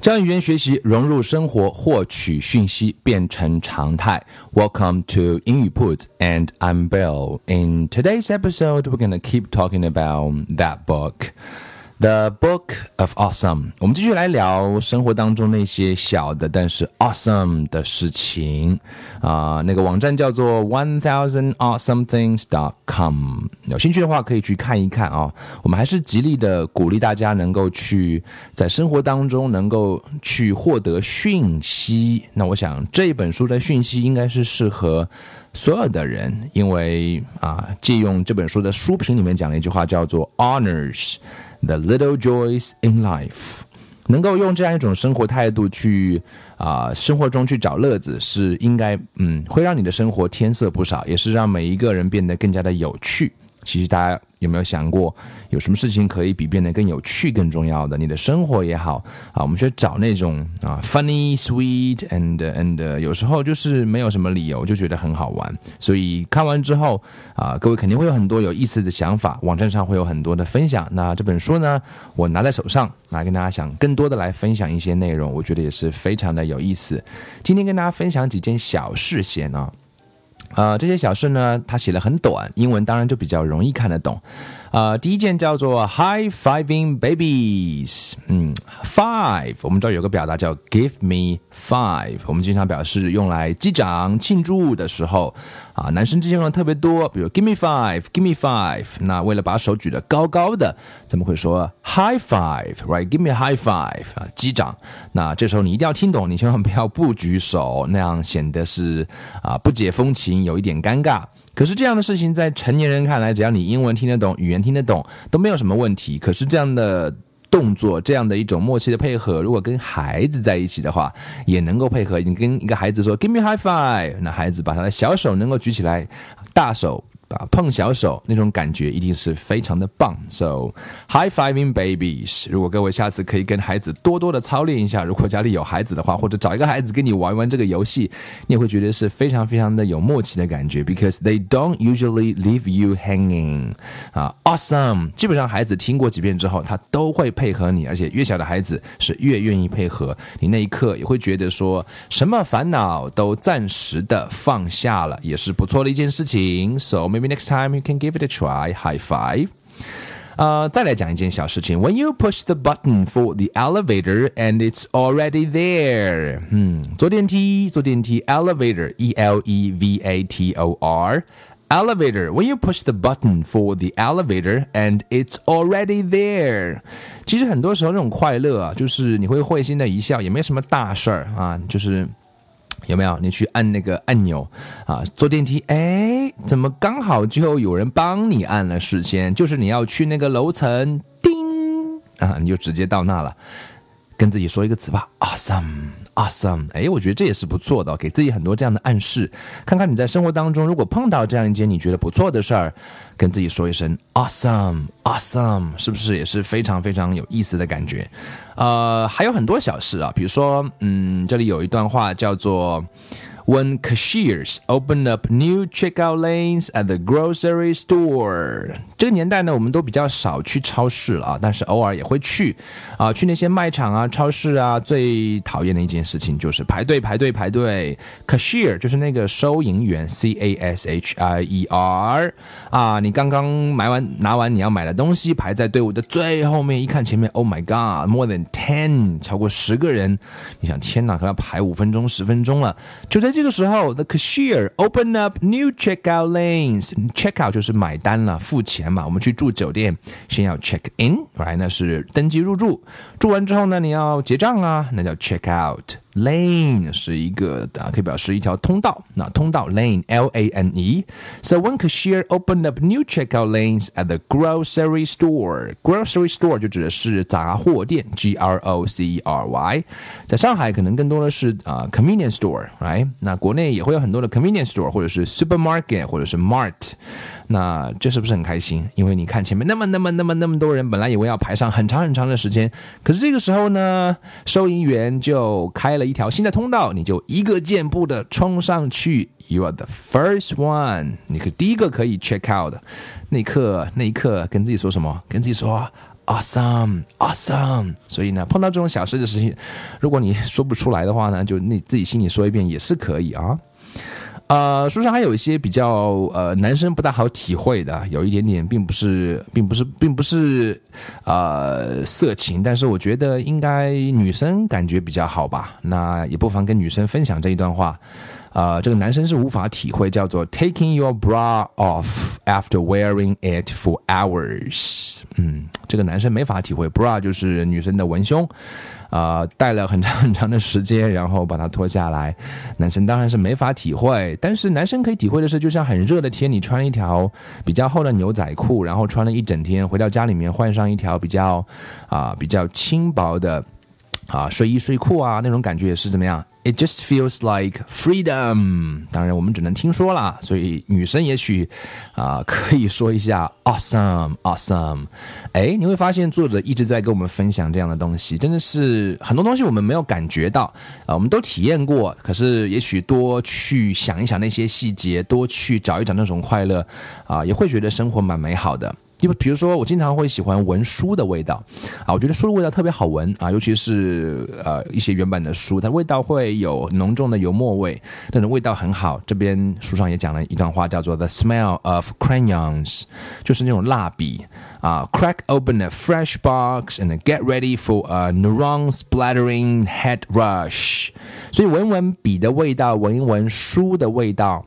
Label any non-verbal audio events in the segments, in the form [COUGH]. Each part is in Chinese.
将语言学习融入生活，获取讯息变成常态。Welcome to 英语 Put, and I'm Bill. In today's episode, we're gonna keep talking about that book. The Book of Awesome，我们继续来聊生活当中那些小的但是 awesome 的事情啊。那个网站叫做 One Thousand Awesome Things dot com，有兴趣的话可以去看一看啊。我们还是极力的鼓励大家能够去在生活当中能够去获得讯息。那我想这一本书的讯息应该是适合所有的人，因为啊，借用这本书的书评里面讲了一句话叫做 Honors。The little joys in life，能够用这样一种生活态度去啊，生活中去找乐子，是应该嗯，会让你的生活添色不少，也是让每一个人变得更加的有趣。其实大家有没有想过，有什么事情可以比变得更有趣更重要的？你的生活也好啊，我们去找那种啊，funny, sweet and and 有时候就是没有什么理由就觉得很好玩。所以看完之后啊，各位肯定会有很多有意思的想法，网站上会有很多的分享。那这本书呢，我拿在手上，来跟大家想更多的来分享一些内容，我觉得也是非常的有意思。今天跟大家分享几件小事先啊。呃，这些小事呢，他写的很短，英文当然就比较容易看得懂。呃，第一件叫做 High Fiving Babies，嗯，Five，我们知道有个表达叫 Give me five，我们经常表示用来击掌庆祝的时候，啊，男生之间用的特别多，比如 Give me five，Give me five，那为了把手举得高高的，咱们会说 High five，Right？Give me high five，啊，击掌。那这时候你一定要听懂，你千万不要不举手，那样显得是啊不解风情，有一点尴尬。可是这样的事情在成年人看来，只要你英文听得懂，语言听得懂，都没有什么问题。可是这样的动作，这样的一种默契的配合，如果跟孩子在一起的话，也能够配合。你跟一个孩子说 “Give me high five”，那孩子把他的小手能够举起来，大手。啊，碰小手那种感觉一定是非常的棒。So high fiving babies，如果各位下次可以跟孩子多多的操练一下，如果家里有孩子的话，或者找一个孩子跟你玩玩这个游戏，你也会觉得是非常非常的有默契的感觉。Because they don't usually leave you hanging。啊，awesome！基本上孩子听过几遍之后，他都会配合你，而且越小的孩子是越愿意配合你。那一刻也会觉得说什么烦恼都暂时的放下了，也是不错的一件事情。So me maybe next time you can give it a try. High five. 呃，再来讲一件小事情。When you push the button for the elevator and it's already there，嗯，坐电梯，坐电梯，elevator，e l e v a t o r。Elevator. When you push the button for the elevator and it's already there，其实很多时候那种快乐啊，就是你会会心的一笑，也没什么大事儿啊，就是 有没有？你去按那个按钮啊，坐电梯，哎，怎么刚好就有人帮你按了？事先就是你要去那个楼层，叮啊，你就直接到那了。跟自己说一个词吧，awesome Awesome，。哎，我觉得这也是不错的，给自己很多这样的暗示。看看你在生活当中，如果碰到这样一件你觉得不错的事儿，跟自己说一声 awesome，awesome，是不是也是非常非常有意思的感觉？呃，还有很多小事啊，比如说，嗯，这里有一段话叫做。When cashiers open up new checkout lanes at the grocery store。这个年代呢，我们都比较少去超市了啊，但是偶尔也会去啊，去那些卖场啊、超市啊。最讨厌的一件事情就是排队、排队、排队。Cashier 就是那个收银员，C A S H I E R 啊，你刚刚买完拿完你要买的东西，排在队伍的最后面，一看前面，Oh my God，more than ten，超过十个人。你想，天哪，可能要排五分钟、十分钟了，就在。这这个时候，the cashier open up new checkout lanes。checkout 就是买单了，付钱嘛。我们去住酒店，先要 check in，right？那是登记入住。住完之后呢，你要结账啊，那叫 check out。Lane 是一个啊，可以表示一条通道。那通道 lane L A N E。So one cashier opened up new checkout lanes at the grocery store. Grocery store 就指的是杂货店，G R O C E R Y。在上海可能更多的是啊 convenience store，right？那国内也会有很多的 convenience store 或者是 supermarket 或者是 mart。 那这是不是很开心？因为你看前面那么那么那么那么多人，本来以为要排上很长很长的时间，可是这个时候呢，收银员就开了一条新的通道，你就一个箭步的冲上去，You are the first one，你可第一个可以 check out。那一刻，那一刻跟自己说什么？跟自己说 awesome，awesome。所以呢，碰到这种小事的事情，如果你说不出来的话呢，就你自己心里说一遍也是可以啊。呃，书上还有一些比较呃男生不大好体会的，有一点点，并不是，并不是，并不是，呃，色情，但是我觉得应该女生感觉比较好吧。那也不妨跟女生分享这一段话。啊，这个男生是无法体会，叫做 taking your bra off after wearing it for hours。嗯，这个男生没法体会，bra 就是女生的文胸，啊，戴了很长很长的时间，然后把它脱下来，男生当然是没法体会。但是男生可以体会的是，就像很热的天，你穿了一条比较厚的牛仔裤，然后穿了一整天，回到家里面换上一条比较啊比较轻薄的啊睡衣睡裤啊，那种感觉也是怎么样？It just feels like freedom。当然，我们只能听说啦，所以女生也许啊可以说一下 awesome，awesome。哎，你会发现作者一直在跟我们分享这样的东西，真的是很多东西我们没有感觉到啊，我们都体验过，可是也许多去想一想那些细节，多去找一找那种快乐啊，也会觉得生活蛮美好的。因为比如说，我经常会喜欢闻书的味道，啊，我觉得书的味道特别好闻啊，尤其是呃一些原版的书，它味道会有浓重的油墨味，那种味道很好。这边书上也讲了一段话，叫做 "The smell of crayons"，就是那种蜡笔啊。Crack open a fresh box and get ready for a neuron-splattering head rush。所以闻闻笔的味道，闻一闻书的味道，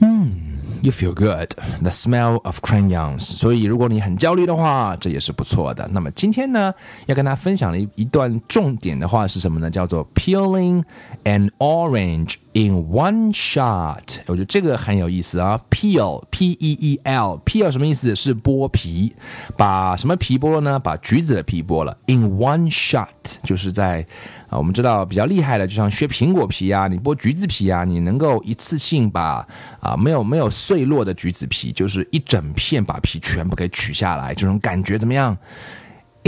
嗯。You feel good, the smell of crayons。所以，如果你很焦虑的话，这也是不错的。那么今天呢，要跟大家分享的一一段重点的话是什么呢？叫做 peeling an orange in one shot。我觉得这个很有意思啊。Peel, P-E-E-L, peel 什么意思？是剥皮，把什么皮剥了呢？把橘子的皮剥了。In one shot，就是在。啊，我们知道比较厉害的，就像削苹果皮啊，你剥橘子皮啊，你能够一次性把啊没有没有碎落的橘子皮，就是一整片把皮全部给取下来，这种感觉怎么样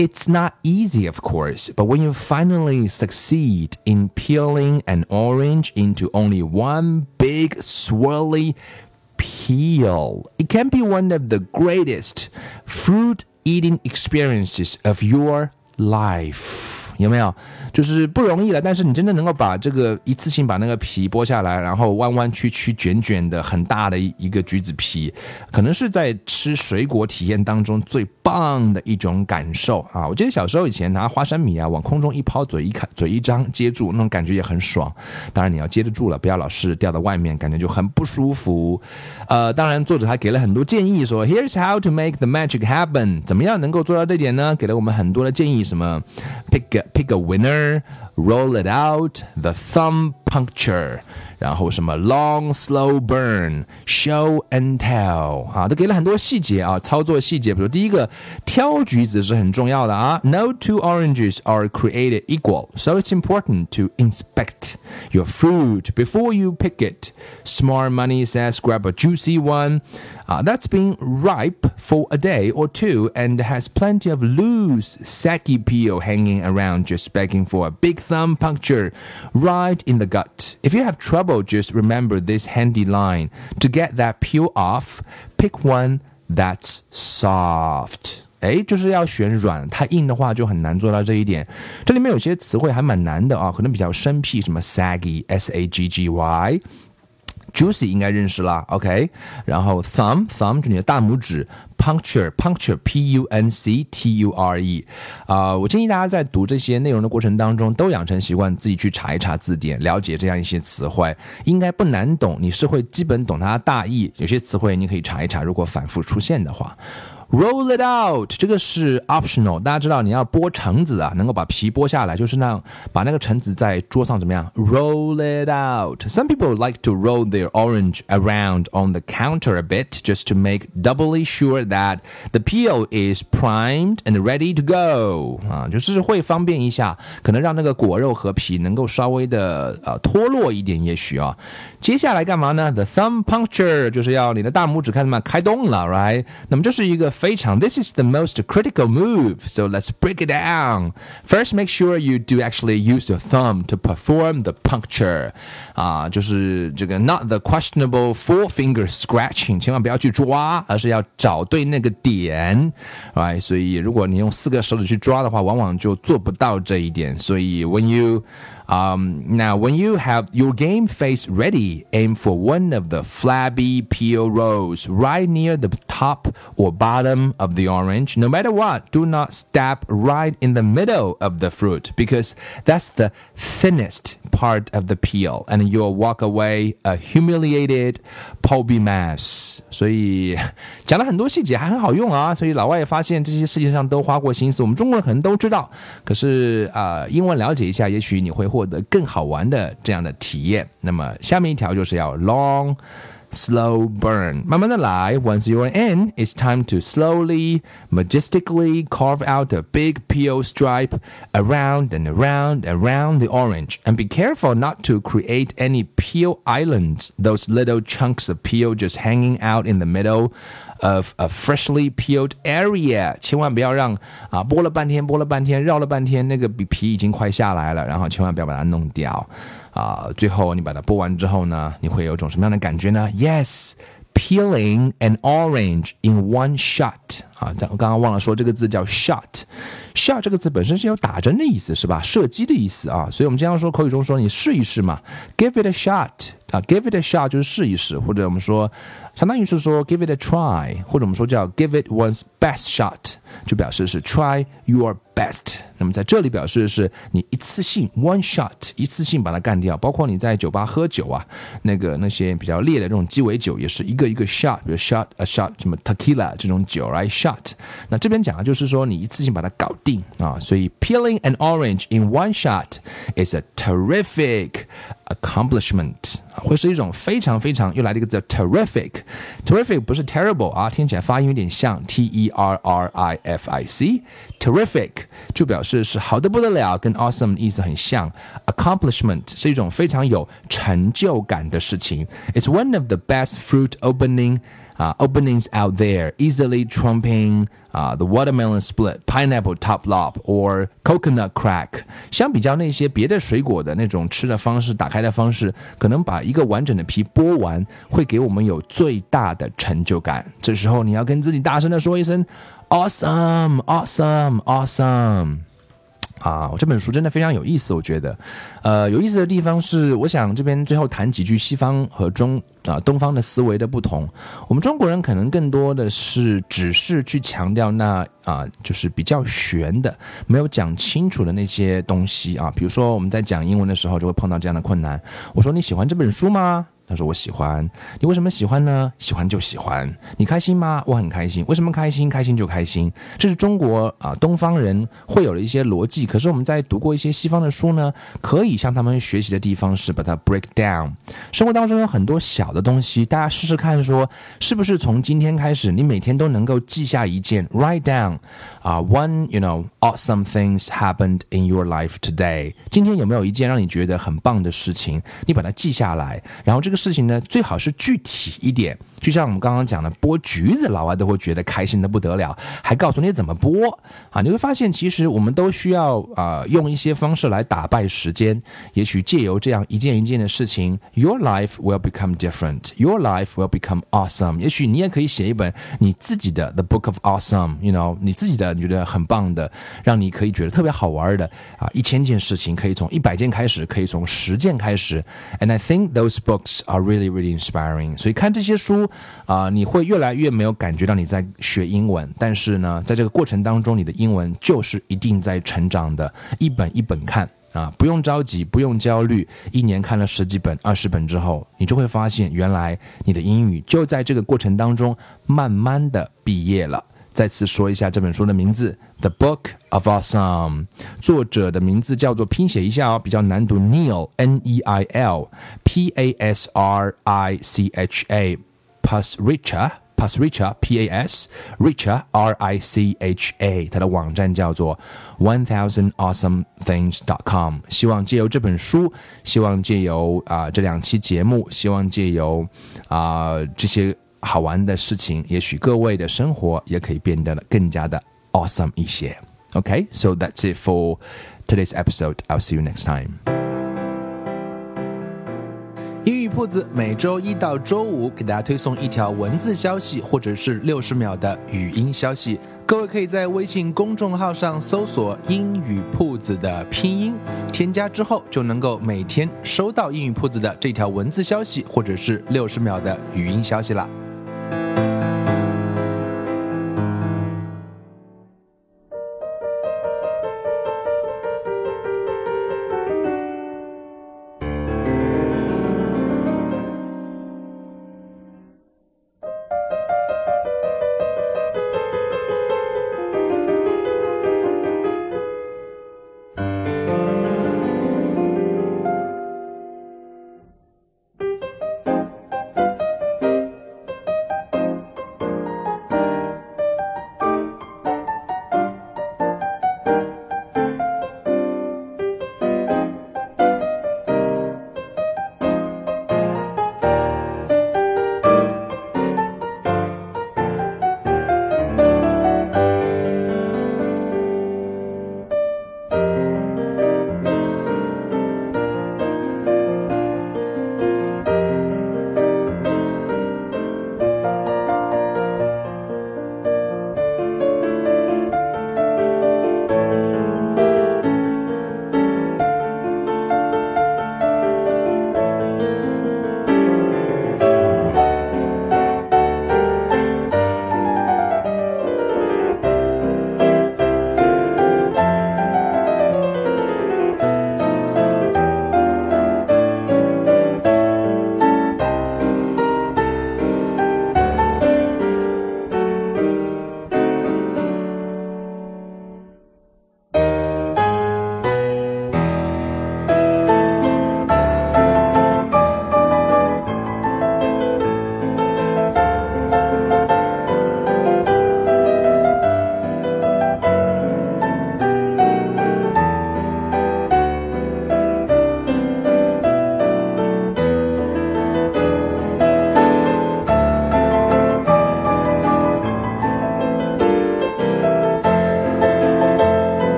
？It's not easy, of course, but when you finally succeed in peeling an orange into only one big swirly peel, it can be one of the greatest fruit eating experiences of your life. 有没有？就是不容易了，但是你真的能够把这个一次性把那个皮剥下来，然后弯弯曲曲、卷卷的很大的一个橘子皮，可能是在吃水果体验当中最棒的一种感受啊！我记得小时候以前拿花生米啊往空中一抛，嘴一开，嘴一张接住，那种感觉也很爽。当然你要接得住了，不要老是掉到外面，感觉就很不舒服。呃，当然作者还给了很多建议，说 Here's how to make the magic happen，怎么样能够做到这点呢？给了我们很多的建议，什么 pick。Pick a winner, roll it out, the thumb puncture. 然后什么 long slow burn show and tell 啊，都给了很多细节啊，操作细节。比如第一个挑橘子是很重要的啊。No two oranges are created equal, so it's important to inspect your fruit before you pick it. Smart money says grab a juicy one. Uh, that's been ripe for a day or two and has plenty of loose, saggy peel hanging around, just begging for a big thumb puncture right in the gut. If you have trouble just remember this handy line. To get that peel off, pick one that's soft. 哎，就是要选软，太硬的话就很难做到这一点。这里面有些词汇还蛮难的啊，可能比较生僻，什么 saggy，s a g g y。Juicy 应该认识啦，OK，然后 thumb thumb 就你的大拇指 ，puncture puncture p u n c t u r e，啊，我建议大家在读这些内容的过程当中，都养成习惯，自己去查一查字典，了解这样一些词汇，应该不难懂，你是会基本懂它的大意。有些词汇你可以查一查，如果反复出现的话。Roll it out，这个是 optional。大家知道你要剥橙子啊，能够把皮剥下来，就是那样把那个橙子在桌上怎么样？Roll it out。Some people like to roll their orange around on the counter a bit just to make doubly sure that the peel is primed and ready to go。啊，就是会方便一下，可能让那个果肉和皮能够稍微的呃脱落一点，也许啊。接下来干嘛呢？The thumb puncture 就是要你的大拇指看什么开动了，right？那么这是一个非常，this is the most critical move. So let's break it down. First, make sure you do actually use your thumb to perform the puncture. 啊，就是这个 not the questionable four finger scratching，千万不要去抓，而是要找对那个点，right？所以如果你用四个手指去抓的话，往往就做不到这一点。所以 when you um, now, when you have your game face ready, aim for one of the flabby peel rows right near the top or bottom of the orange. No matter what, do not stab right in the middle of the fruit because that's the thinnest part of the peel, and you'll walk away a humiliated pulpy mass. 所以 [LAUGHS] 讲了很多细节，还很好用啊。所以老外也发现这些世界上都花过心思，我们中国人可能都知道，可是啊、英文了解一下，也许你会获得更好玩的这样的体验。那么下面一条就是要 long。slow burn. 慢慢的来. Once you're in, it's time to slowly, majestically carve out a big peel stripe around and around and around the orange. And be careful not to create any peel islands, those little chunks of peel just hanging out in the middle of a freshly peeled area，千万不要让啊剥了半天，剥了半天，绕了半天，那个比皮已经快下来了，然后千万不要把它弄掉。 啊，最后你把它剥完之后呢，你会有种什么样的感觉呢？Yes。Peeling an orange in one shot 啊，咱我刚刚忘了说这个字叫 shot。shot 这个字本身是有打针的意思，是吧？射击的意思啊，所以我们经常说口语中说你试一试嘛，give it a shot 啊，give it a shot 就是试一试，或者我们说相当于是说 give it a try，或者我们说叫 give it one's best shot，就表示是 try your best。那么在这里表示的是你一次性 one shot，一次性把它干掉。包括你在酒吧喝酒啊，那个那些比较烈的这种鸡尾酒也是一个一个 shot，比如 shot a shot 什么 tequila 这种酒，right shot。那这边讲的就是说你一次性把它搞定啊，所以 peeling an orange in one shot is a terrific accomplishment 会是一种非常非常又来了一个字 terrific，terrific 不是 terrible 啊，听起来发音有点像 t e r r i f i Terrific 就表示是好的不得了，跟 awesome 的意思很像。accomplishment 是一种非常有成就感的事情。It's one of the best fruit opening uh, openings out there, easily trumping uh, the watermelon split, pineapple top lop, or coconut crack。相比较那些别的水果的那种吃的方式、打开的方式，可能把一个完整的皮剥完，会给我们有最大的成就感。这时候你要跟自己大声的说一声：“Awesome, awesome, awesome！” 啊，我这本书真的非常有意思，我觉得，呃，有意思的地方是，我想这边最后谈几句西方和中啊东方的思维的不同。我们中国人可能更多的是只是去强调那啊，就是比较玄的，没有讲清楚的那些东西啊。比如说我们在讲英文的时候，就会碰到这样的困难。我说你喜欢这本书吗？他说我喜欢。你为什么喜欢呢？喜欢就喜欢。你开心吗？我很开心。为什么开心？开心就开心。这是中国啊东方人会有的一些逻辑。可是我们在读过一些西方的书呢，可以向他们学习的地方是把它 break down。生活当中有很多小的东西，大家试试看，说是不是从今天开始，你每天都能够记下一件，write down 啊，one you know awesome things happened in your life today。今天有没有一件让你觉得很棒的事情？你把它记下来，然后这个。事情呢，最好是具体一点，就像我们刚刚讲的，剥橘子，老外都会觉得开心的不得了，还告诉你怎么剥啊！你会发现，其实我们都需要啊，用一些方式来打败时间。也许借由这样一件一件的事情，Your life will become different. Your life will become awesome. 也许你也可以写一本你自己的 The Book of Awesome，you know，你自己的你觉得很棒的，让你可以觉得特别好玩的啊，一千件事情可以从一百件开始，可以从十件开始。And I think those books are really really inspiring。所以看这些书啊、你会越来越没有感觉到你在学英文，但是呢，在这个过程当中，你的英文就是一定在成长的，一本一本看。啊，不用着急，不用焦虑。一年看了十几本、二十本之后，你就会发现，原来你的英语就在这个过程当中慢慢的毕业了。再次说一下这本书的名字，《The Book of Awesome》。作者的名字叫做拼写一下哦，比较难读，Neil N E I L P A S R I C H A Pasricha。Pasricha P A S Richa R I C H A，它的网站叫做 One Thousand Awesome Things dot com。希望借由这本书，希望借由啊这两期节目，希望借由啊这些 好玩的事情，也许各位的生活也可以变得更加的 awesome 一些。OK，so that's it for today's episode. I'll see you next time. 英语铺子每周一到周五给大家推送一条文字消息，或者是六十秒的语音消息。各位可以在微信公众号上搜索“英语铺子”的拼音，添加之后就能够每天收到英语铺子的这条文字消息，或者是六十秒的语音消息了。